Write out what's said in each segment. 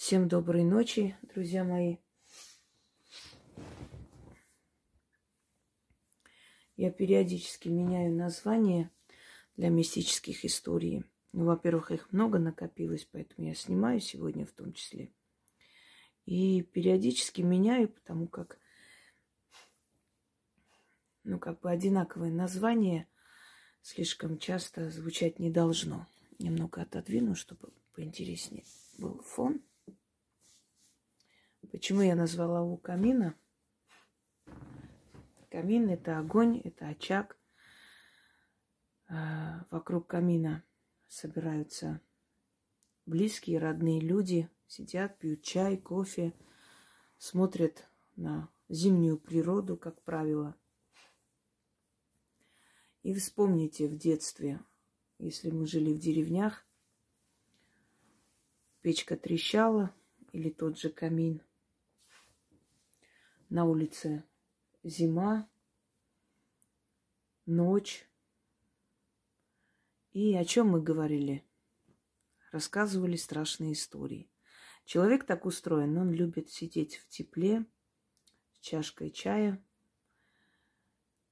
Всем доброй ночи, друзья мои. Я периодически меняю название для мистических историй. Ну, во-первых, их много накопилось, поэтому я снимаю сегодня в том числе. И периодически меняю, потому как, ну, как бы одинаковое название слишком часто звучать не должно. Немного отодвину, чтобы поинтереснее был фон. Почему я назвала у камина? Камин – это огонь, это очаг. А, вокруг камина собираются близкие, родные люди, сидят, пьют чай, кофе, смотрят на зимнюю природу, как правило. И вспомните в детстве, если мы жили в деревнях, печка трещала или тот же камин. На улице зима, ночь. И о чем мы говорили? Рассказывали страшные истории. Человек так устроен, он любит сидеть в тепле, с чашкой чая,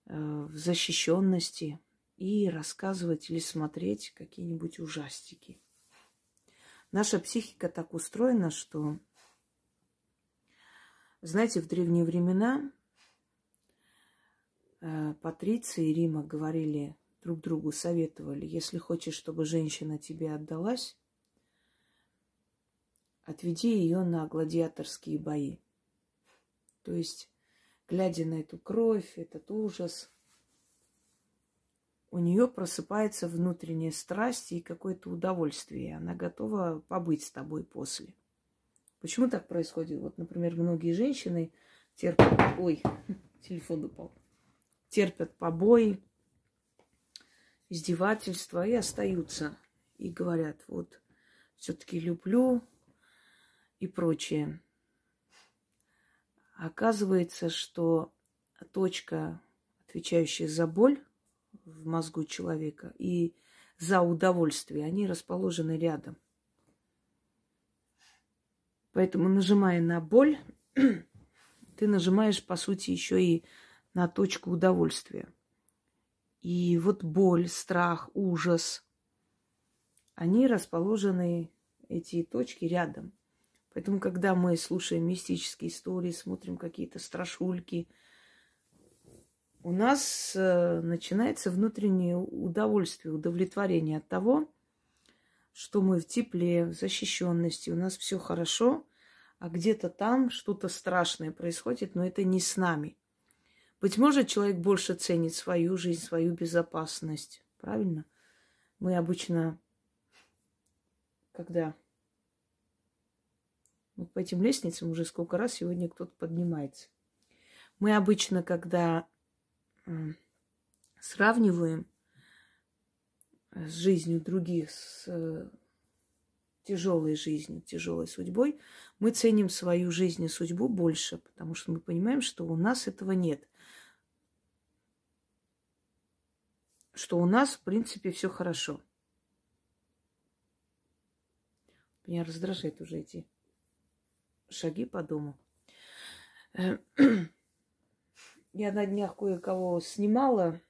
э, в защищенности и рассказывать или смотреть какие-нибудь ужастики. Наша психика так устроена, что, знаете, в древние времена Э, Патриция и Рима говорили друг другу, советовали, если хочешь, чтобы женщина тебе отдалась, отведи ее на гладиаторские бои. То есть, глядя на эту кровь, этот ужас, у нее просыпается внутренняя страсть и какое-то удовольствие. Она готова побыть с тобой после. Почему так происходит? Вот, например, многие женщины терпят... Ой, телефон упал терпят побои, издевательства и остаются. И говорят, вот, все-таки люблю и прочее. Оказывается, что точка, отвечающая за боль в мозгу человека и за удовольствие, они расположены рядом. Поэтому, нажимая на боль, ты нажимаешь, по сути, еще и на точку удовольствия. И вот боль, страх, ужас, они расположены, эти точки, рядом. Поэтому, когда мы слушаем мистические истории, смотрим какие-то страшульки, у нас э, начинается внутреннее удовольствие, удовлетворение от того, что мы в тепле, в защищенности, у нас все хорошо, а где-то там что-то страшное происходит, но это не с нами. Быть может, человек больше ценит свою жизнь, свою безопасность. Правильно? Мы обычно, когда вот по этим лестницам уже сколько раз сегодня кто-то поднимается. Мы обычно, когда сравниваем с жизнью других, с э, тяжелой жизнью, тяжелой судьбой, мы ценим свою жизнь и судьбу больше, потому что мы понимаем, что у нас этого нет. что у нас, в принципе, все хорошо. Меня раздражает уже эти шаги по дому. Я на днях кое-кого снимала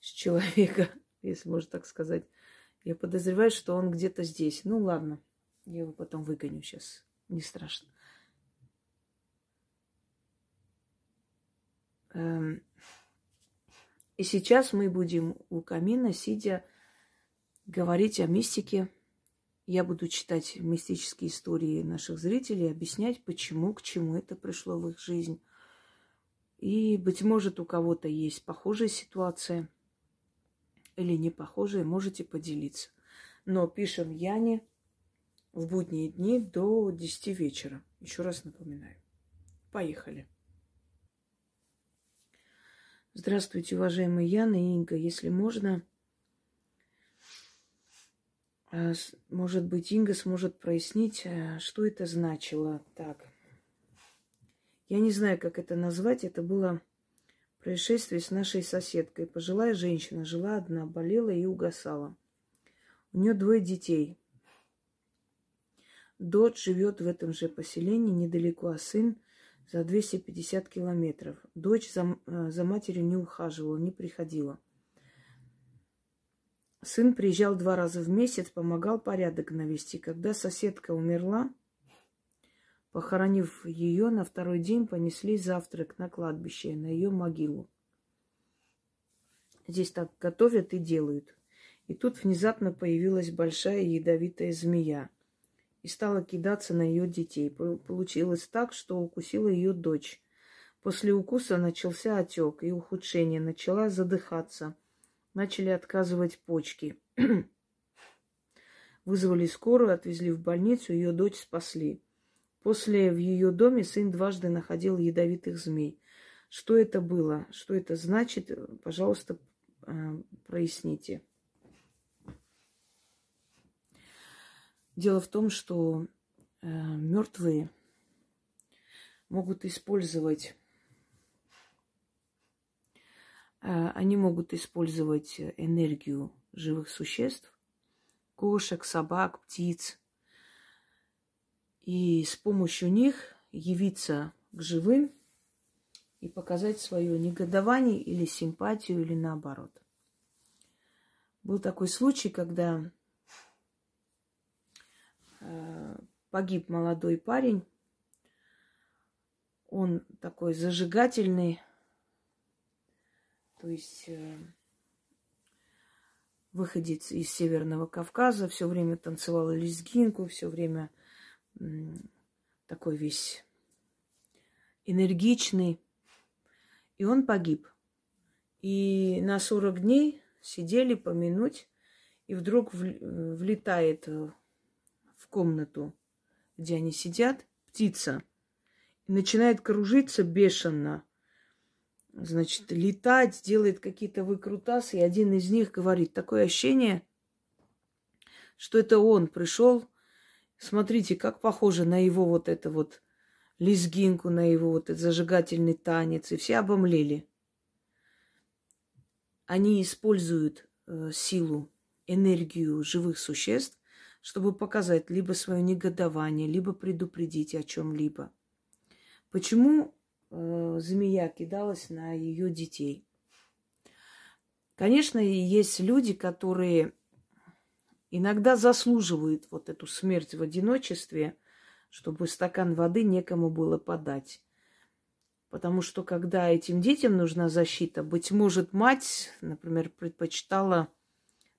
с человека, если можно так сказать. Я подозреваю, что он где-то здесь. Ну ладно, я его потом выгоню сейчас. Не страшно. Эм, и сейчас мы будем у камина, сидя, говорить о мистике. Я буду читать мистические истории наших зрителей, объяснять, почему, к чему это пришло в их жизнь. И, быть может, у кого-то есть похожая ситуация или не похожая, можете поделиться. Но пишем Яне в будние дни до 10 вечера. Еще раз напоминаю. Поехали. Здравствуйте, уважаемые Яна и Инга. Если можно, а, может быть, Инга сможет прояснить, а, что это значило. Так. Я не знаю, как это назвать. Это было происшествие с нашей соседкой. Пожилая женщина жила одна, болела и угасала. У нее двое детей. Дочь живет в этом же поселении недалеко, а сын за 250 километров. Дочь за, э, за матерью не ухаживала, не приходила. Сын приезжал два раза в месяц, помогал порядок навести. Когда соседка умерла, похоронив ее, на второй день понесли завтрак на кладбище, на ее могилу. Здесь так готовят и делают. И тут внезапно появилась большая ядовитая змея и стала кидаться на ее детей. Получилось так, что укусила ее дочь. После укуса начался отек и ухудшение, начала задыхаться – начали отказывать почки. Вызвали скорую, отвезли в больницу, ее дочь спасли. После в ее доме сын дважды находил ядовитых змей. Что это было? Что это значит? Пожалуйста, э, проясните. Дело в том, что э, мертвые могут использовать Э, они могут использовать энергию живых существ, кошек, собак, птиц, и с помощью них явиться к живым и показать свое негодование или симпатию, или наоборот. Был такой случай, когда э, погиб молодой парень. Он такой зажигательный, то есть э, выходец из Северного Кавказа, все время танцевал лезгинку, все время такой весь энергичный. И он погиб. И на 40 дней сидели помянуть, и вдруг влетает э, в комнату, где они сидят, птица, и начинает кружиться бешено – значит, летать, делает какие-то выкрутасы, и один из них говорит, такое ощущение, что это он пришел, смотрите, как похоже на его вот это вот лезгинку, на его вот этот зажигательный танец, и все обомлели. Они используют э, силу, энергию живых существ, чтобы показать либо свое негодование, либо предупредить о чем-либо. Почему э, змея кидалась на ее детей. Конечно, есть люди, которые иногда заслуживают вот эту смерть в одиночестве, чтобы стакан воды некому было подать. Потому что когда этим детям нужна защита, быть может, мать, например, предпочитала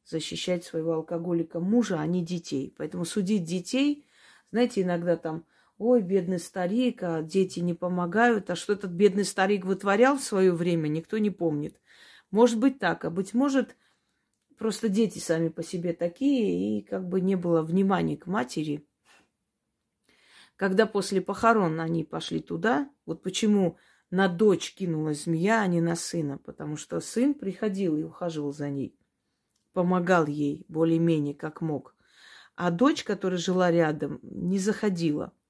защищать своего алкоголика мужа, а не детей. Поэтому судить детей, знаете, иногда там ой, бедный старик, а дети не помогают, а что этот бедный старик вытворял в свое время, никто не помнит. Может быть так, а быть может, просто дети сами по себе такие, и как бы не было внимания к матери. Когда после похорон они пошли туда, вот почему на дочь кинулась змея, а не на сына, потому что сын приходил и ухаживал за ней, помогал ей более-менее как мог. А дочь, которая жила рядом, не заходила –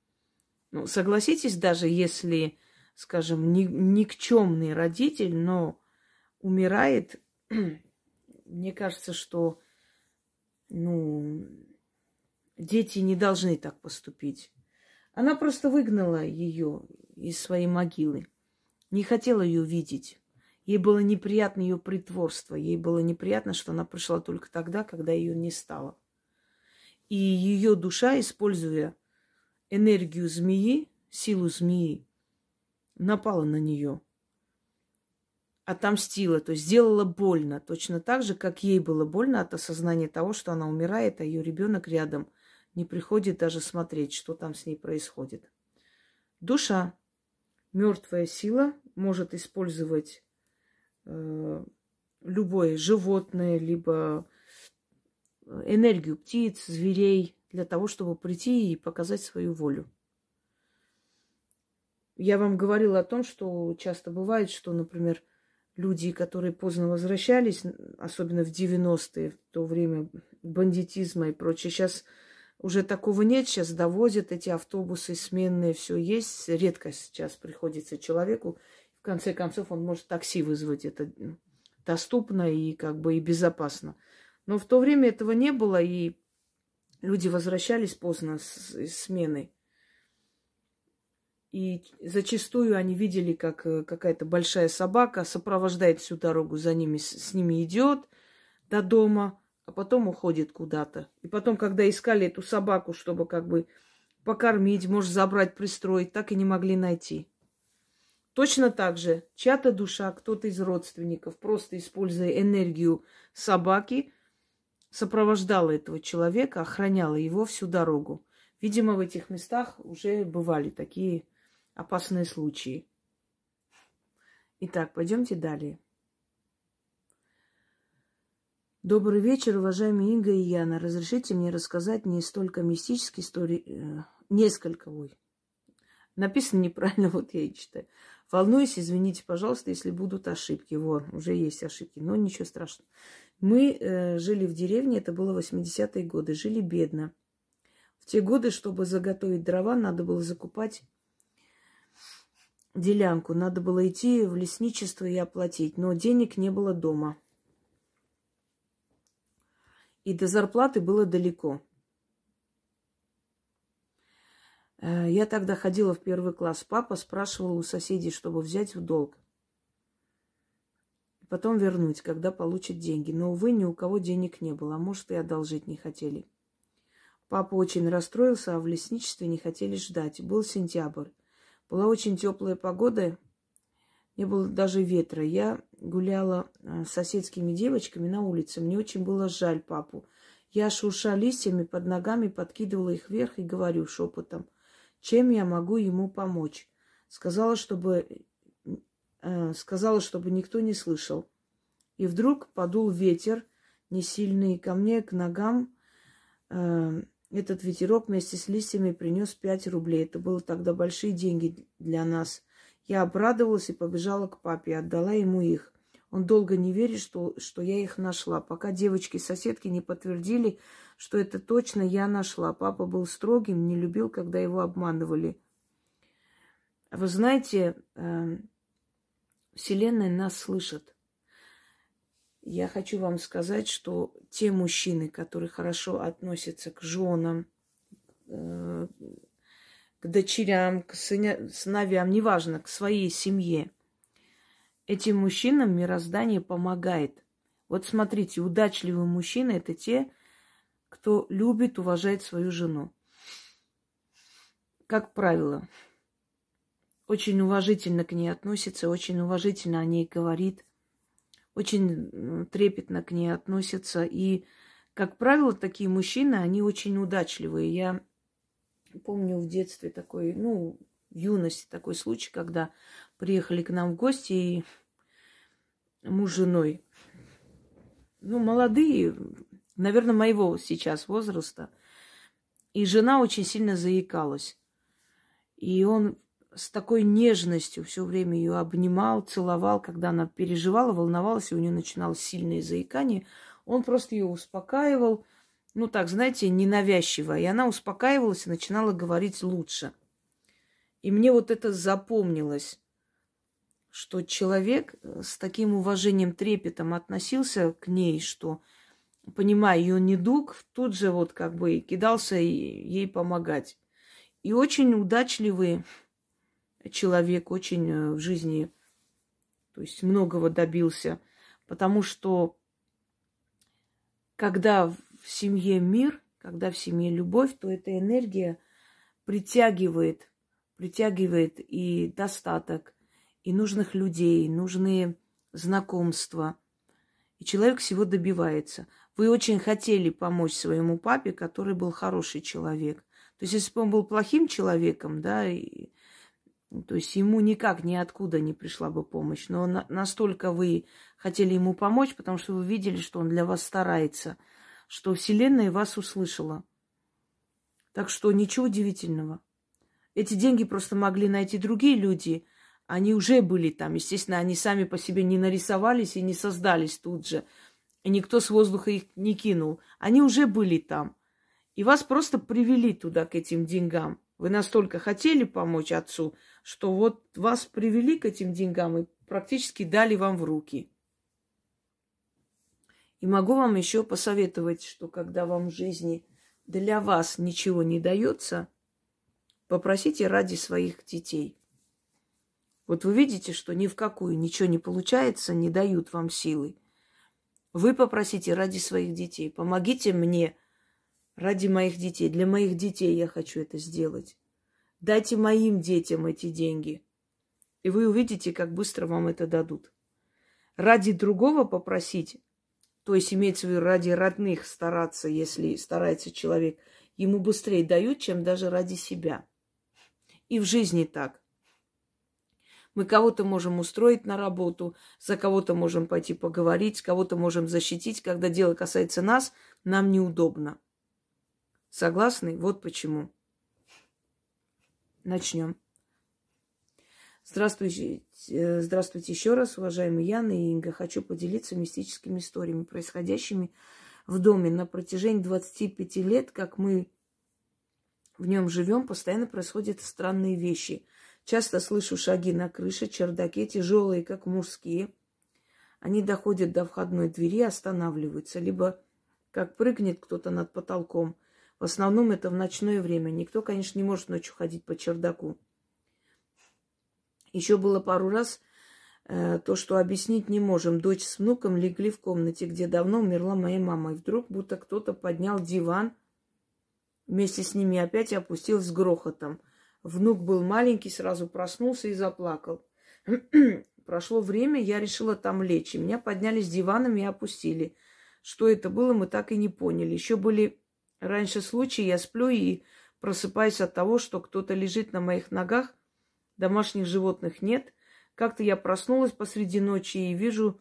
ну, согласитесь, даже если, скажем, ни, никчемный родитель, но умирает, мне кажется, что ну, дети не должны так поступить. Она просто выгнала ее из своей могилы. Не хотела ее видеть. Ей было неприятно ее притворство. Ей было неприятно, что она пришла только тогда, когда ее не стало. И ее душа, используя энергию змеи, силу змеи, напала на нее, отомстила, то есть сделала больно, точно так же, как ей было больно от осознания того, что она умирает, а ее ребенок рядом не приходит даже смотреть, что там с ней происходит. Душа, мертвая сила, может использовать э, любое животное, либо э, энергию птиц, зверей, для того, чтобы прийти и показать свою волю. Я вам говорила о том, что часто бывает, что, например, люди, которые поздно возвращались, особенно в 90-е, в то время бандитизма и прочее, сейчас уже такого нет, сейчас довозят эти автобусы сменные, все есть. Редко сейчас приходится человеку. В конце концов, он может такси вызвать. Это доступно и как бы и безопасно. Но в то время этого не было, и люди возвращались поздно с, с смены. И зачастую они видели, как э, какая-то большая собака сопровождает всю дорогу, за ними, с ними идет до дома, а потом уходит куда-то. И потом, когда искали эту собаку, чтобы как бы покормить, может, забрать, пристроить, так и не могли найти. Точно так же чья-то душа, кто-то из родственников, просто используя энергию собаки, сопровождала этого человека, охраняла его всю дорогу. Видимо, в этих местах уже бывали такие опасные случаи. Итак, пойдемте далее. Добрый вечер, уважаемые Инга и Яна. Разрешите мне рассказать не столько мистические истории, э, несколько, ой, написано неправильно, вот я и читаю. Волнуюсь, извините, пожалуйста, если будут ошибки. Вот, уже есть ошибки, но ничего страшного. Мы э, жили в деревне, это было 80-е годы, жили бедно. В те годы, чтобы заготовить дрова, надо было закупать делянку. Надо было идти в лесничество и оплатить, но денег не было дома. И до зарплаты было далеко. Э, я тогда ходила в первый класс. Папа спрашивал у соседей, чтобы взять в долг потом вернуть, когда получат деньги. Но, увы, ни у кого денег не было, а может, и одолжить не хотели. Папа очень расстроился, а в лесничестве не хотели ждать. Был сентябрь. Была очень теплая погода, не было даже ветра. Я гуляла э, с соседскими девочками на улице. Мне очень было жаль папу. Я, шурша листьями под ногами, подкидывала их вверх и говорю шепотом, чем я могу ему помочь. Сказала, чтобы Э, сказала, чтобы никто не слышал. И вдруг подул ветер, не сильный, ко мне, к ногам. Э, этот ветерок вместе с листьями принес пять рублей. Это было тогда большие деньги для нас. Я обрадовалась и побежала к папе, отдала ему их. Он долго не верит, что, что я их нашла, пока девочки-соседки не подтвердили, что это точно я нашла. Папа был строгим, не любил, когда его обманывали. Вы знаете, э, Вселенная нас слышит. Я хочу вам сказать, что те мужчины, которые хорошо относятся к женам, э, к дочерям, к сыня, сыновьям, неважно, к своей семье, этим мужчинам мироздание помогает. Вот смотрите, удачливые мужчины – это те, кто любит, уважает свою жену. Как правило, очень уважительно к ней относится, очень уважительно о ней говорит, очень трепетно к ней относится. И, как правило, такие мужчины, они очень удачливые. Я помню в детстве такой, ну, в юности такой случай, когда приехали к нам в гости, и муж с женой, ну, молодые, наверное, моего сейчас возраста, и жена очень сильно заикалась. И он с такой нежностью все время ее обнимал, целовал, когда она переживала, волновалась, и у нее начиналось сильное заикание. Он просто ее успокаивал, ну так, знаете, ненавязчиво. И она успокаивалась и начинала говорить лучше. И мне вот это запомнилось, что человек э, с таким уважением, трепетом относился к ней, что, понимая ее недуг, тут же вот как бы кидался ей помогать. И очень удачливые человек очень э, в жизни, то есть многого добился, потому что когда в семье мир, когда в семье любовь, то эта энергия притягивает, притягивает и достаток, и нужных людей, нужные знакомства. И человек всего добивается. Вы очень хотели помочь своему папе, который был хороший человек. То есть, если бы он был плохим человеком, да, и то есть ему никак ниоткуда не пришла бы помощь. Но на, настолько вы хотели ему помочь, потому что вы видели, что он для вас старается, что Вселенная вас услышала. Так что ничего удивительного. Эти деньги просто могли найти другие люди. Они уже были там. Естественно, они сами по себе не нарисовались и не создались тут же. И никто с воздуха их не кинул. Они уже были там. И вас просто привели туда, к этим деньгам. Вы настолько хотели помочь отцу, что вот вас привели к этим деньгам и практически дали вам в руки. И могу вам еще посоветовать, что когда вам в жизни для вас ничего не дается, попросите ради своих детей. Вот вы видите, что ни в какую ничего не получается, не дают вам силы. Вы попросите ради своих детей. Помогите мне ради моих детей. Для моих детей я хочу это сделать. Дайте моим детям эти деньги. И вы увидите, как быстро вам это дадут. Ради другого попросить, то есть имеется в виду ради родных стараться, если старается человек, ему быстрее дают, чем даже ради себя. И в жизни так. Мы кого-то можем устроить на работу, за кого-то можем пойти поговорить, кого-то можем защитить. Когда дело касается нас, нам неудобно. Согласны? Вот почему. Начнем. Здравствуйте, э, здравствуйте еще раз, уважаемые Яна и Инга. Хочу поделиться мистическими историями, происходящими в доме. На протяжении 25 лет, как мы в нем живем, постоянно происходят странные вещи. Часто слышу шаги на крыше, чердаке, тяжелые, как мужские. Они доходят до входной двери останавливаются. Либо как прыгнет кто-то над потолком. В основном это в ночное время. Никто, конечно, не может ночью ходить по чердаку. Еще было пару раз э, то, что объяснить не можем. Дочь с внуком легли в комнате, где давно умерла моя мама. И вдруг будто кто-то поднял диван вместе с ними опять опустил с грохотом – Внук был маленький, сразу проснулся и заплакал. Прошло время, я решила там лечь. И меня подняли с диванами и опустили. Что это было, мы так и не поняли. Еще были раньше случаи, я сплю и просыпаюсь от того, что кто-то лежит на моих ногах. Домашних животных нет. Как-то я проснулась посреди ночи и вижу,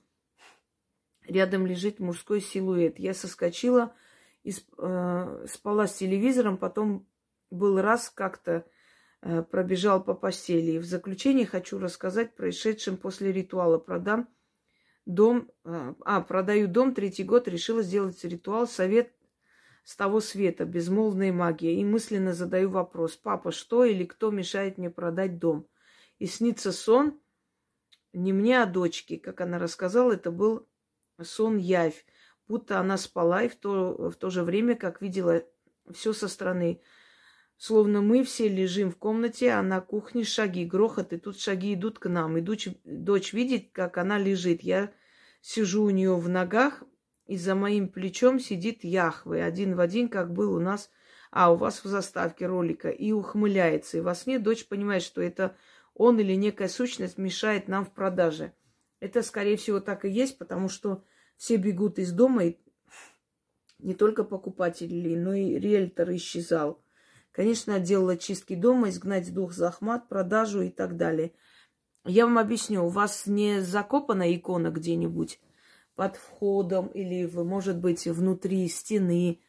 рядом лежит мужской силуэт. Я соскочила, и, э, спала с телевизором, потом был раз как-то Э, пробежал по постели. И в заключение хочу рассказать происшедшем после ритуала. Продам дом, э, а, продаю дом, третий год, решила сделать ритуал, совет с того света, безмолвная магия. И мысленно задаю вопрос, папа, что или кто мешает мне продать дом? И снится сон, не мне, а дочке. Как она рассказала, это был сон явь, будто она спала и в то, в то же время, как видела все со стороны. Словно мы все лежим в комнате, а на кухне шаги, грохот, и тут шаги идут к нам. И дочь, дочь видит, как она лежит. Я сижу у нее в ногах, и за моим плечом сидит Яхвы, один в один, как был у нас, а у вас в заставке ролика, и ухмыляется. И во сне дочь понимает, что это он или некая сущность мешает нам в продаже. Это, скорее всего, так и есть, потому что все бегут из дома, и не только покупатели, но и риэлтор исчезал. Конечно, делала чистки дома, изгнать дух захмат, продажу и так далее. Я вам объясню, у вас не закопана икона где-нибудь под входом или, может быть, внутри стены.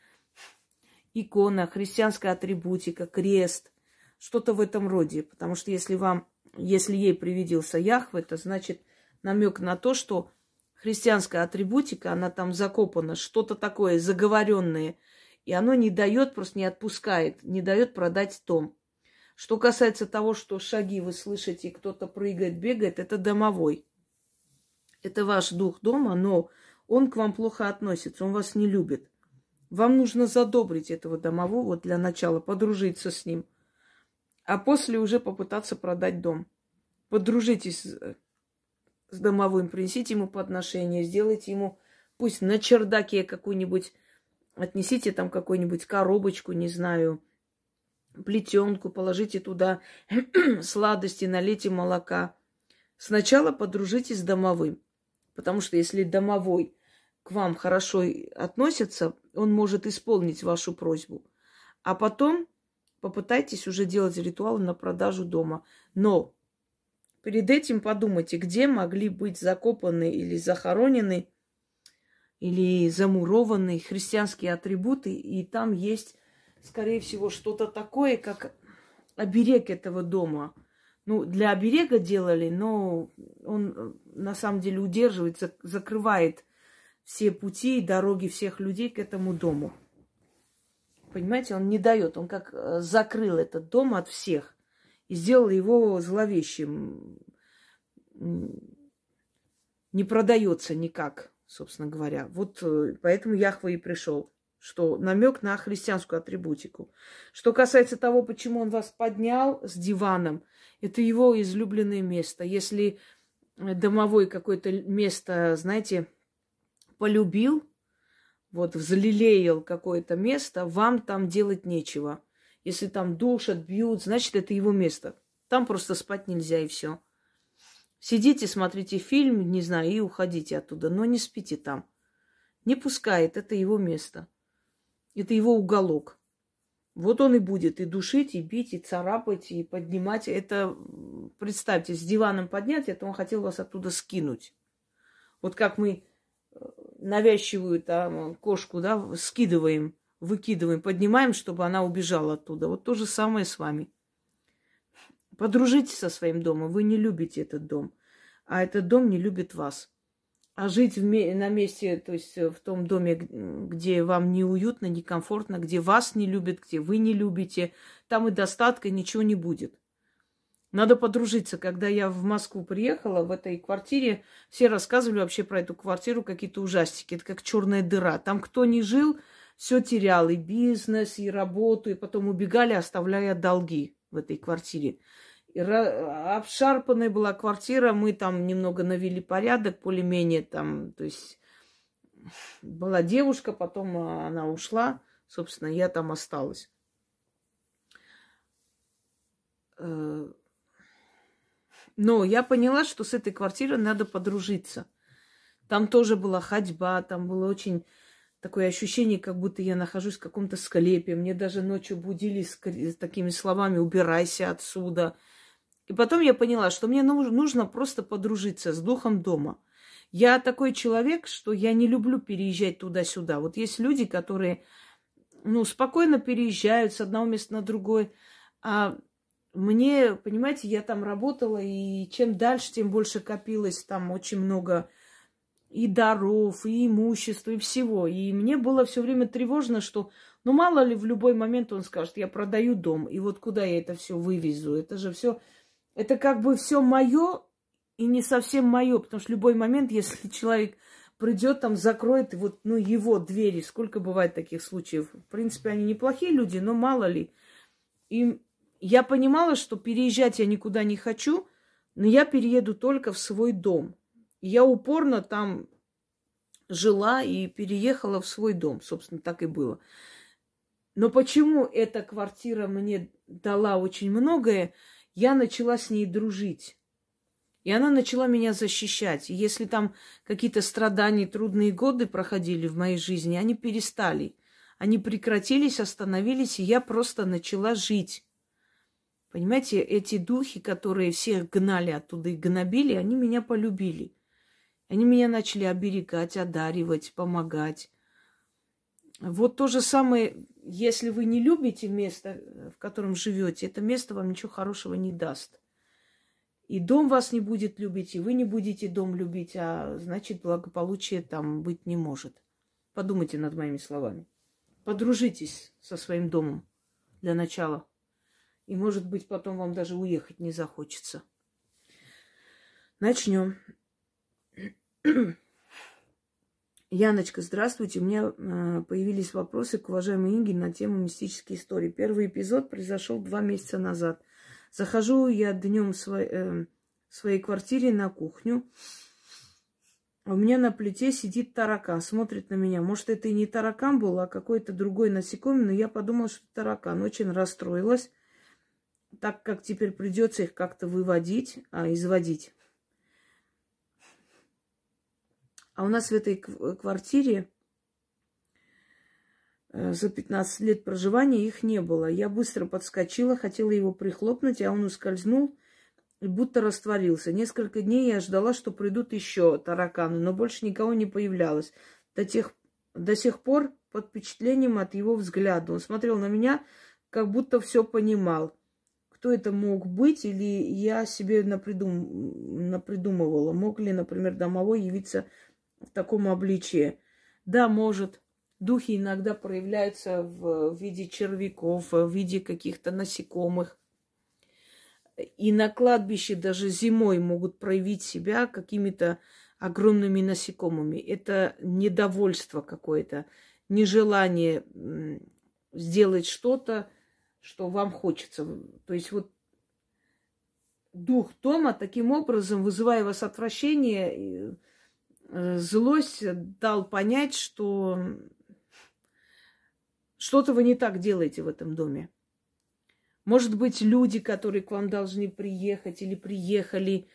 Икона, христианская атрибутика, крест, что-то в этом роде. Потому что если вам, если ей привиделся Яхве, это значит намек на то, что христианская атрибутика, она там закопана, что-то такое заговоренное – и оно не дает, просто не отпускает, не дает продать том. Что касается того, что шаги вы слышите, кто-то прыгает, бегает, это домовой. Это ваш дух дома, но он к вам плохо относится, он вас не любит. Вам нужно задобрить этого домового для начала, подружиться с ним, а после уже попытаться продать дом. Подружитесь с домовым, принесите ему подношение, сделайте ему, пусть на чердаке какую-нибудь Отнесите там какую-нибудь коробочку, не знаю, плетенку, положите туда сладости, налейте молока. Сначала подружитесь с домовым. Потому что если домовой к вам хорошо относится, он может исполнить вашу просьбу. А потом попытайтесь уже делать ритуалы на продажу дома. Но перед этим подумайте, где могли быть закопаны или захоронены или замурованные христианские атрибуты, и там есть, скорее всего, что-то такое, как оберег этого дома. Ну, для оберега делали, но он на самом деле удерживает, закрывает все пути и дороги всех людей к этому дому. Понимаете, он не дает, он как э, закрыл этот дом от всех и сделал его зловещим. Не продается никак собственно говоря. Вот э, поэтому Яхва и пришел, что намек на христианскую атрибутику. Что касается того, почему он вас поднял с диваном, это его излюбленное место. Если домовой какое-то место, знаете, полюбил, вот взлелеял какое-то место, вам там делать нечего. Если там душат, бьют, значит, это его место. Там просто спать нельзя и все. Сидите, смотрите фильм, не знаю, и уходите оттуда, но не спите там. Не пускает, это его место. Это его уголок. Вот он и будет и душить, и бить, и царапать, и поднимать. Это, представьте, с диваном поднять, это он хотел вас оттуда скинуть. Вот как мы э, навязчивую там кошку, да, скидываем, выкидываем, поднимаем, чтобы она убежала оттуда. Вот то же самое с вами. Подружитесь со своим домом. Вы не любите этот дом, а этот дом не любит вас. А жить на месте, то есть э, в том доме, где вам неуютно, некомфортно, где вас не любят, где вы не любите, там и достатка ничего не будет. Надо подружиться. Когда я в Москву приехала, в этой квартире, все рассказывали вообще про эту квартиру какие-то ужастики. Это как черная дыра. Там кто не жил, все терял. И бизнес, и работу, и потом убегали, оставляя долги в этой квартире. Обшарпанная была квартира, мы там немного навели порядок, более-менее там, то есть была девушка, потом а, она ушла, собственно, я там осталась. Э, но я поняла, что с этой квартирой надо подружиться. Там тоже была ходьба, там было очень такое ощущение, как будто я нахожусь в каком-то склепе. Мне даже ночью будили с такими словами «убирайся отсюда», и потом я поняла, что мне нужно просто подружиться с духом дома. Я такой человек, что я не люблю переезжать туда-сюда. Вот есть люди, которые, ну, спокойно переезжают с одного места на другое. А мне, понимаете, я там работала, и чем дальше, тем больше копилось там очень много и даров, и имущества, и всего. И мне было все время тревожно, что, ну, мало ли, в любой момент он скажет, я продаю дом, и вот куда я это все вывезу? Это же все это как бы все мое и не совсем мое, потому что любой момент, если человек придет, там закроет вот, ну, его двери. Сколько бывает таких случаев? В принципе, они неплохие люди, но мало ли. И я понимала, что переезжать я никуда не хочу, но я перееду только в свой дом. И я упорно там жила и переехала в свой дом. Собственно, так и было. Но почему эта квартира мне дала очень многое? Я начала с ней дружить. И она начала меня защищать. И если там какие-то страдания, трудные годы проходили в моей жизни, они перестали. Они прекратились, остановились, и я просто начала жить. Понимаете, эти духи, которые всех гнали оттуда и гнобили, они меня полюбили. Они меня начали оберегать, одаривать, помогать. Вот то же самое если вы не любите место, в котором живете, это место вам ничего хорошего не даст. И дом вас не будет любить, и вы не будете дом любить, а значит благополучия там быть не может. Подумайте над моими словами. Подружитесь со своим домом для начала. И, может быть, потом вам даже уехать не захочется. Начнем. Яночка, здравствуйте. У меня э, появились вопросы к уважаемой Инге на тему мистической истории. Первый эпизод произошел два месяца назад. Захожу я днем в свой, э, своей квартире на кухню. У меня на плите сидит таракан, смотрит на меня. Может, это и не таракан был, а какой-то другой насекомый, но я подумала, что это таракан. Очень расстроилась, так как теперь придется их как-то выводить, а изводить. А у нас в этой квартире э, за 15 лет проживания их не было. Я быстро подскочила, хотела его прихлопнуть, а он ускользнул и будто растворился. Несколько дней я ждала, что придут еще тараканы, но больше никого не появлялось. До, тех, до сих пор под впечатлением от его взгляда. Он смотрел на меня, как будто все понимал. Кто это мог быть, или я себе напридум... напридумывала. Мог ли, например, домовой явиться в таком обличии. Да, может. Духи иногда проявляются в виде червяков, в виде каких-то насекомых. И на кладбище даже зимой могут проявить себя какими-то огромными насекомыми. Это недовольство какое-то, нежелание сделать что-то, что вам хочется. То есть вот дух дома таким образом, вызывая вас отвращение, злость, дал понять, что что-то вы не так делаете в этом доме. Может быть, люди, которые к вам должны приехать или приехали,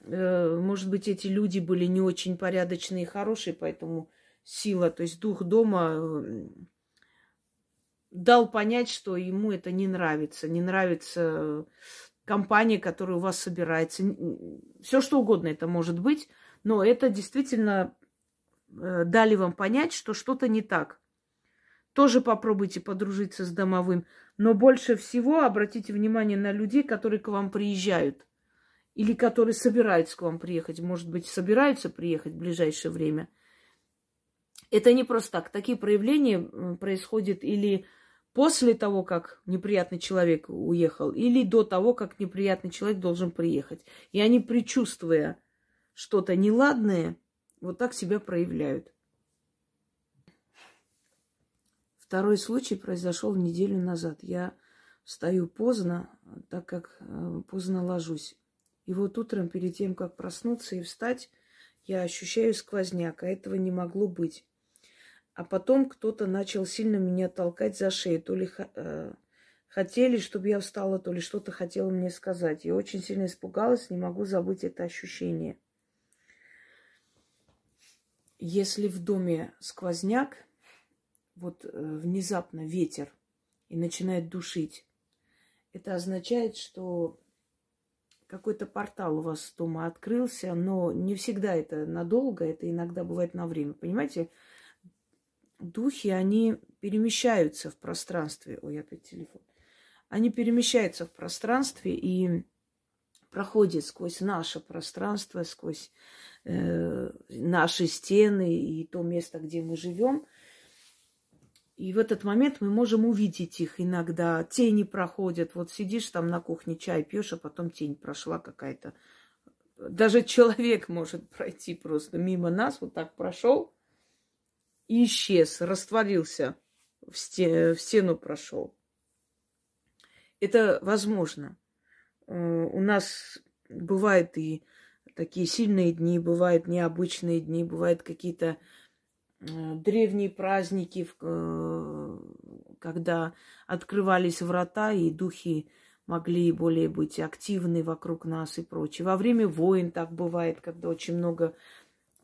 э, может быть, эти люди были не очень порядочные и хорошие, поэтому сила, то есть дух дома э, дал понять, что ему это не нравится, не нравится компания, которая у вас собирается. Все что угодно это может быть, но это действительно э, дали вам понять, что что-то не так. Тоже попробуйте подружиться с домовым. Но больше всего обратите внимание на людей, которые к вам приезжают. Или которые собираются к вам приехать. Может быть, собираются приехать в ближайшее время. Это не просто так. Такие проявления происходят или после того, как неприятный человек уехал, или до того, как неприятный человек должен приехать. И они, предчувствуя что-то неладное, вот так себя проявляют. Второй случай произошел неделю назад. Я встаю поздно, так как э, поздно ложусь. И вот утром, перед тем, как проснуться и встать, я ощущаю сквозняк, а этого не могло быть. А потом кто-то начал сильно меня толкать за шею. То ли э, хотели, чтобы я встала, то ли что-то хотела мне сказать. Я очень сильно испугалась, не могу забыть это ощущение. Если в доме сквозняк, вот э, внезапно ветер и начинает душить, это означает, что какой-то портал у вас дома открылся, но не всегда это надолго, это иногда бывает на время. Понимаете, духи, они перемещаются в пространстве. Ой, опять телефон. Они перемещаются в пространстве и проходят сквозь наше пространство, сквозь э, наши стены и то место, где мы живем – и в этот момент мы можем увидеть их иногда. Тени проходят. Вот сидишь там на кухне, чай пьешь, а потом тень прошла какая-то. Даже человек может пройти просто мимо нас, вот так прошел и исчез, растворился, в, стену, в стену прошел. Это возможно. Э, у нас бывают и такие сильные дни, бывают необычные дни, бывают какие-то Э, древние праздники, э, когда открывались врата, и духи могли более быть активны вокруг нас и прочее. Во время войн так бывает, когда очень много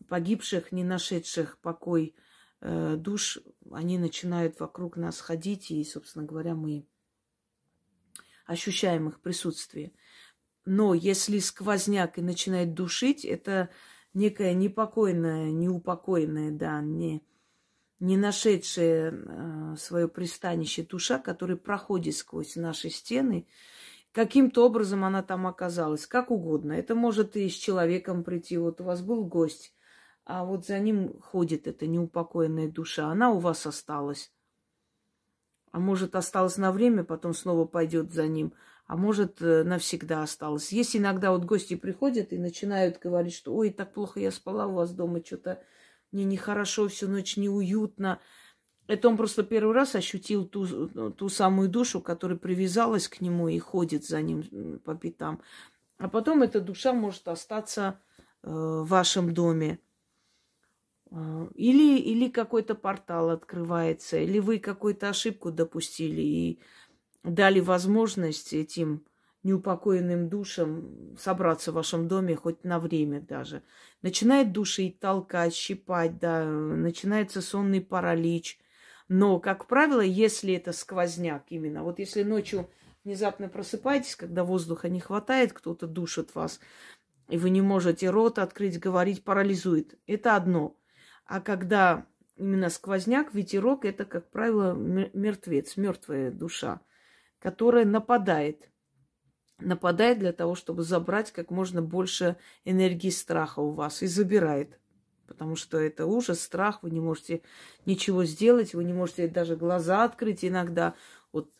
погибших, не нашедших покой душ, они начинают вокруг нас ходить, и, собственно говоря, мы ощущаем их присутствие. Но если сквозняк и начинает душить, это некая непокойная, неупокоенная, да, не, не нашедшая э, свое пристанище душа, которая проходит сквозь наши стены, каким-то образом она там оказалась, как угодно. Это может и с человеком прийти. Вот у вас был гость, а вот за ним ходит эта неупокоенная душа. Она у вас осталась. А может, осталась на время, потом снова пойдет за ним а может, э, навсегда осталось. Есть иногда вот гости приходят и начинают говорить, что ой, так плохо я спала у вас дома, что-то мне нехорошо, всю ночь неуютно. Это он просто первый раз ощутил ту, ту самую душу, которая привязалась к нему и ходит за ним по пятам. А потом эта душа может остаться э, в вашем доме. Э, или, или какой-то портал открывается, или вы какую-то ошибку допустили, и дали возможность этим неупокоенным душам собраться в вашем доме хоть на время даже. Начинает душить, толкать, щипать, да, начинается сонный паралич. Но, как правило, если это сквозняк именно, вот если ночью внезапно просыпаетесь, когда воздуха не хватает, кто-то душит вас, и вы не можете рот открыть, говорить, парализует. Это одно. А когда именно сквозняк, ветерок, это, как правило, мертвец, мертвая душа которая нападает. Нападает для того, чтобы забрать как можно больше энергии страха у вас и забирает. Потому что это ужас, страх, вы не можете ничего сделать, вы не можете даже глаза открыть иногда. Вот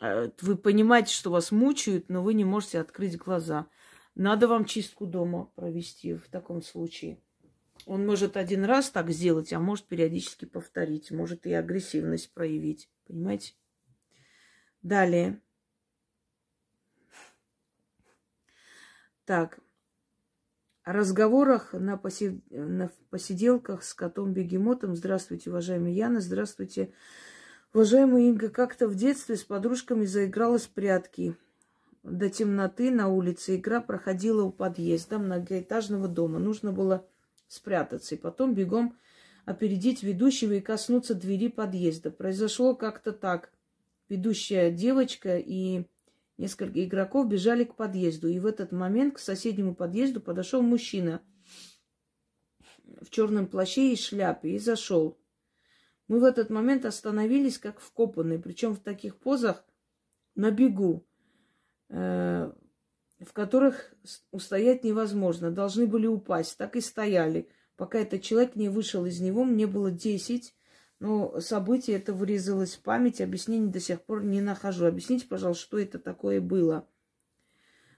э, вы понимаете, что вас мучают, но вы не можете открыть глаза. Надо вам чистку дома провести в таком случае. Он может один раз так сделать, а может периодически повторить, может и агрессивность проявить. Понимаете? Далее. Так. О разговорах на, посид... на посиделках с котом-бегемотом. Здравствуйте, уважаемая Яна. Здравствуйте, уважаемая Инга. Как-то в детстве с подружками заигралась в прятки. До темноты на улице игра проходила у подъезда многоэтажного дома. Нужно было спрятаться и потом бегом опередить ведущего и коснуться двери подъезда. Произошло как-то так. Ведущая девочка и несколько игроков бежали к подъезду. И в этот момент к соседнему подъезду подошел мужчина в черном плаще и шляпе и зашел. Мы в этот момент остановились как вкопанные, причем в таких позах на бегу. Э, в которых устоять невозможно, должны были упасть. Так и стояли. Пока этот человек не вышел из него, мне было 10, но событие это вырезалось в память, объяснений до сих пор не нахожу. Объясните, пожалуйста, что это такое было.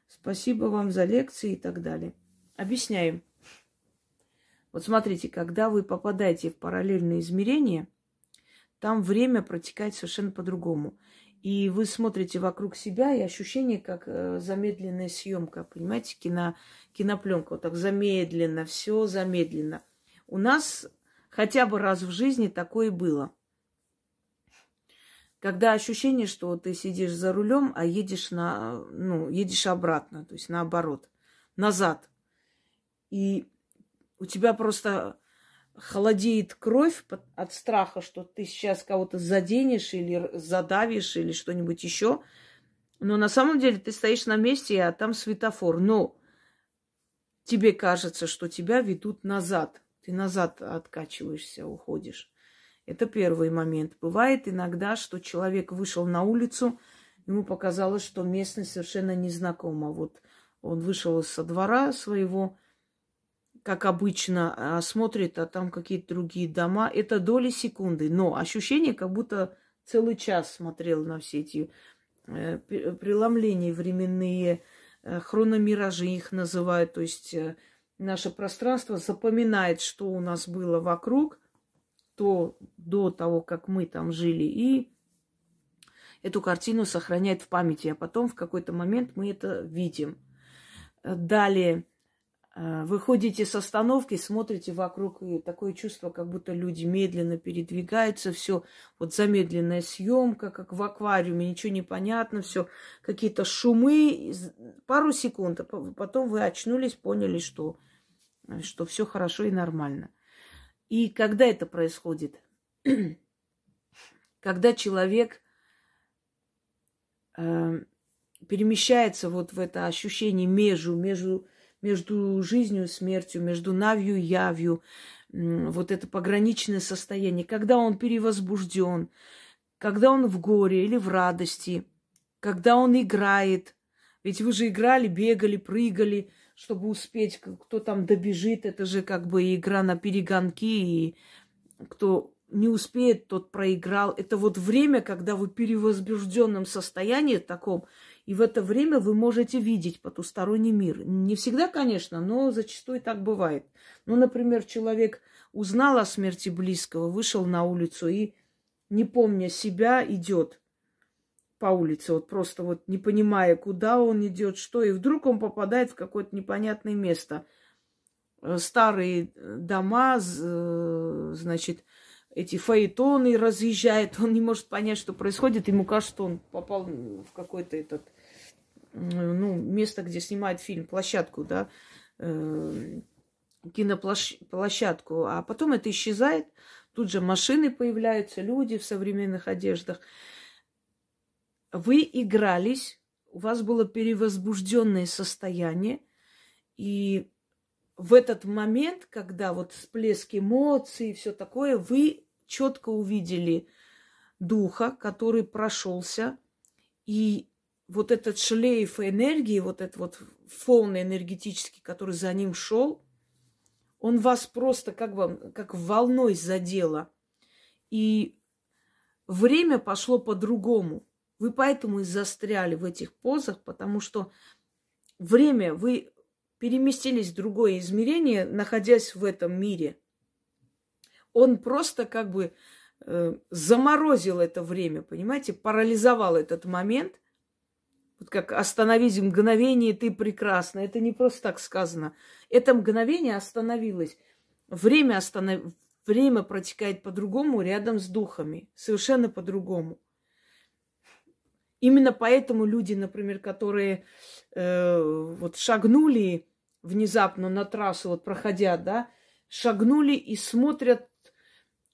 Спасибо вам за лекции и так далее. Объясняем. Вот смотрите, когда вы попадаете в параллельное измерение, там время протекает совершенно по-другому. И вы смотрите вокруг себя, и ощущение, как э, замедленная съемка, понимаете, кино, кинопленка, вот так замедленно, все замедленно. У нас хотя бы раз в жизни такое было. Когда ощущение, что ты сидишь за рулем, а едешь на, ну, едешь обратно, то есть наоборот, назад. И у тебя просто холодеет кровь от страха, что ты сейчас кого-то заденешь или задавишь или что-нибудь еще. Но на самом деле ты стоишь на месте, а там светофор. Но тебе кажется, что тебя ведут назад. Ты назад откачиваешься, уходишь. Это первый момент. Бывает иногда, что человек вышел на улицу, ему показалось, что местность совершенно незнакома. Вот он вышел со двора своего, как обычно, а, смотрит, а там какие-то другие дома. Это доли секунды, но ощущение, как будто целый час смотрел на все эти э, преломления временные, э, хрономиражи их называют. То есть э, наше пространство запоминает, что у нас было вокруг, то до того, как мы там жили, и эту картину сохраняет в памяти, а потом в какой-то момент мы это видим. Далее Э, вы ходите с остановки, смотрите вокруг, и такое чувство, как будто люди медленно передвигаются, все вот замедленная съемка, как в аквариуме, ничего не понятно, все какие-то шумы, пару секунд, а потом вы очнулись, поняли, что, что все хорошо и нормально. И когда это происходит? когда человек э, перемещается вот в это ощущение между, между между жизнью и смертью, между навью и явью, вот это пограничное состояние, когда он перевозбужден, когда он в горе или в радости, когда он играет. Ведь вы же играли, бегали, прыгали, чтобы успеть, кто там добежит, это же как бы игра на перегонки, и кто не успеет, тот проиграл. Это вот время, когда вы в перевозбужденном состоянии таком, и в это время вы можете видеть потусторонний мир. Не всегда, конечно, но зачастую так бывает. Ну, например, человек узнал о смерти близкого, вышел на улицу и, не помня себя, идет по улице, вот просто вот не понимая, куда он идет, что, и вдруг он попадает в какое-то непонятное место. Э, старые дома, э, значит, эти фаэтоны разъезжает, он не может понять, что происходит, ему кажется, что он попал в какой-то этот ну, место, где снимают фильм, площадку, да, э, киноплощадку, а потом это исчезает, тут же машины появляются, люди в современных одеждах. Вы игрались, у вас было перевозбужденное состояние, и в этот момент, когда вот всплеск эмоций и все такое, вы четко увидели духа, который прошелся, и вот этот шлейф энергии, вот этот вот фон энергетический, который за ним шел, он вас просто как бы как волной задело. И время пошло по-другому. Вы поэтому и застряли в этих позах, потому что время, вы переместились в другое измерение, находясь в этом мире. Он просто как бы э, заморозил это время, понимаете, парализовал этот момент. Вот как остановить мгновение, ты прекрасна. Это не просто так сказано. Это мгновение остановилось. Время, останов... Время протекает по-другому рядом с духами. Совершенно по-другому. Именно поэтому люди, например, которые э, вот шагнули внезапно на трассу, вот проходя, да, шагнули и смотрят.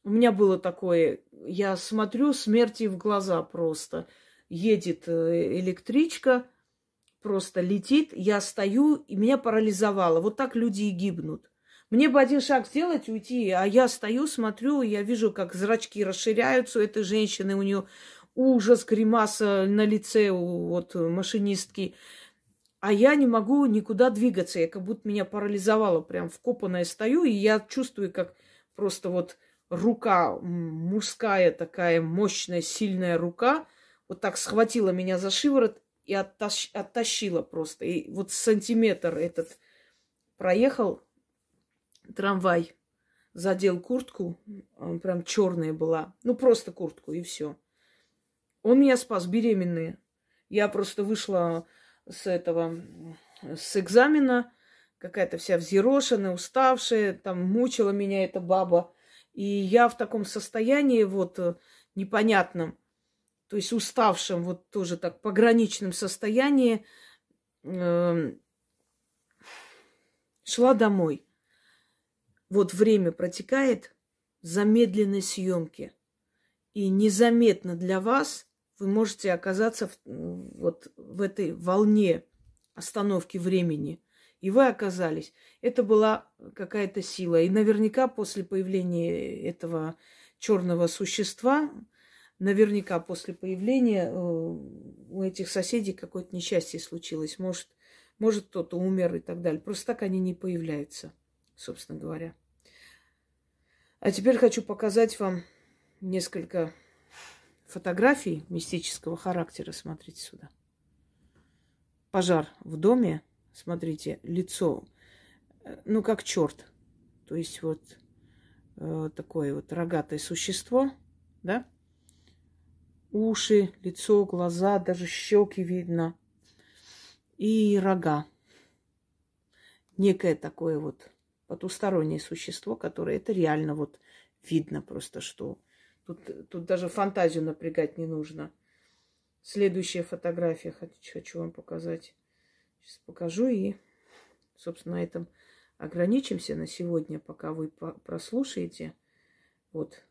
У меня было такое, я смотрю смерти в глаза просто. Едет э, электричка, просто летит, я стою, и меня парализовало. Вот так люди и гибнут. Мне бы один шаг сделать, уйти, а я стою, смотрю, я вижу, как зрачки расширяются у этой женщины, у нее ужас, гримаса на лице у вот, машинистки. А я не могу никуда двигаться. Я как будто меня парализовало. Прям вкопанная стою, и я чувствую, как просто вот рука мужская такая мощная, сильная рука вот так схватила меня за шиворот и оттащ, оттащила просто. И вот сантиметр этот проехал трамвай, задел куртку, прям черная была. Ну, просто куртку, и все. Он меня спас, беременные. Я просто вышла с этого, с экзамена, какая-то вся взъерошенная, уставшая, там мучила меня эта баба. И я в таком состоянии вот э, непонятном, то есть уставшем, вот тоже так пограничном состоянии, э, шла домой. Вот время протекает замедленной съемки. И незаметно для вас вы можете оказаться в, вот в этой волне остановки времени. И вы оказались. Это была какая-то сила. И наверняка после появления этого черного существа, наверняка после появления э, у этих соседей какое-то несчастье случилось. Может, может кто-то умер и так далее. Просто так они не появляются, собственно говоря. А теперь хочу показать вам несколько фотографий мистического характера. Смотрите сюда. Пожар в доме. Смотрите, лицо, э, ну, как черт. То есть вот э, такое вот рогатое существо, да? Уши, лицо, глаза, даже щеки видно. И рога. Некое такое вот потустороннее существо, которое это реально вот видно просто, что Тут, тут даже фантазию напрягать не нужно. Следующая фотография хочу, вам показать. Сейчас покажу и, собственно, на этом ограничимся на сегодня, пока вы прослушаете. Вот.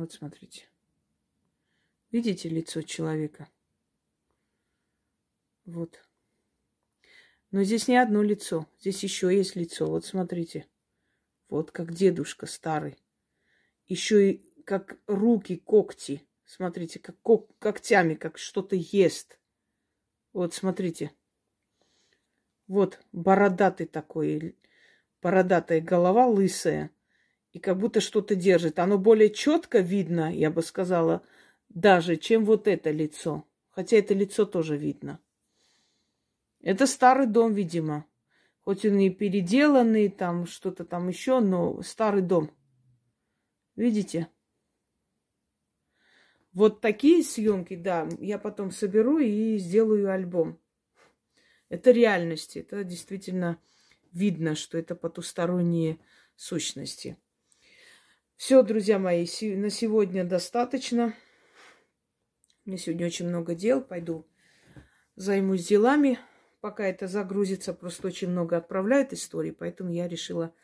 Вот смотрите. Видите лицо человека? Вот. Но здесь не одно лицо. Здесь еще есть лицо. Вот смотрите. Вот как дедушка старый. Еще и как руки, когти. Смотрите, как когтями, как что-то ест. Вот, смотрите. Вот бородатый такой, бородатая голова лысая. И как будто что-то держит. Оно более четко видно, я бы сказала, даже, чем вот это лицо. Хотя это лицо тоже видно. Это старый дом, видимо. Хоть он и переделанный, там что-то там еще, но старый дом. Видите? Вот такие съемки, да, я потом соберу и сделаю альбом. Это реальность, это действительно видно, что это потусторонние сущности. Все, друзья мои, на сегодня достаточно. Меня сегодня очень много дел, пойду займусь делами пока это загрузится, просто очень много отправляют истории, поэтому я решила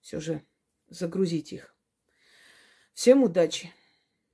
все же загрузить их. Всем удачи!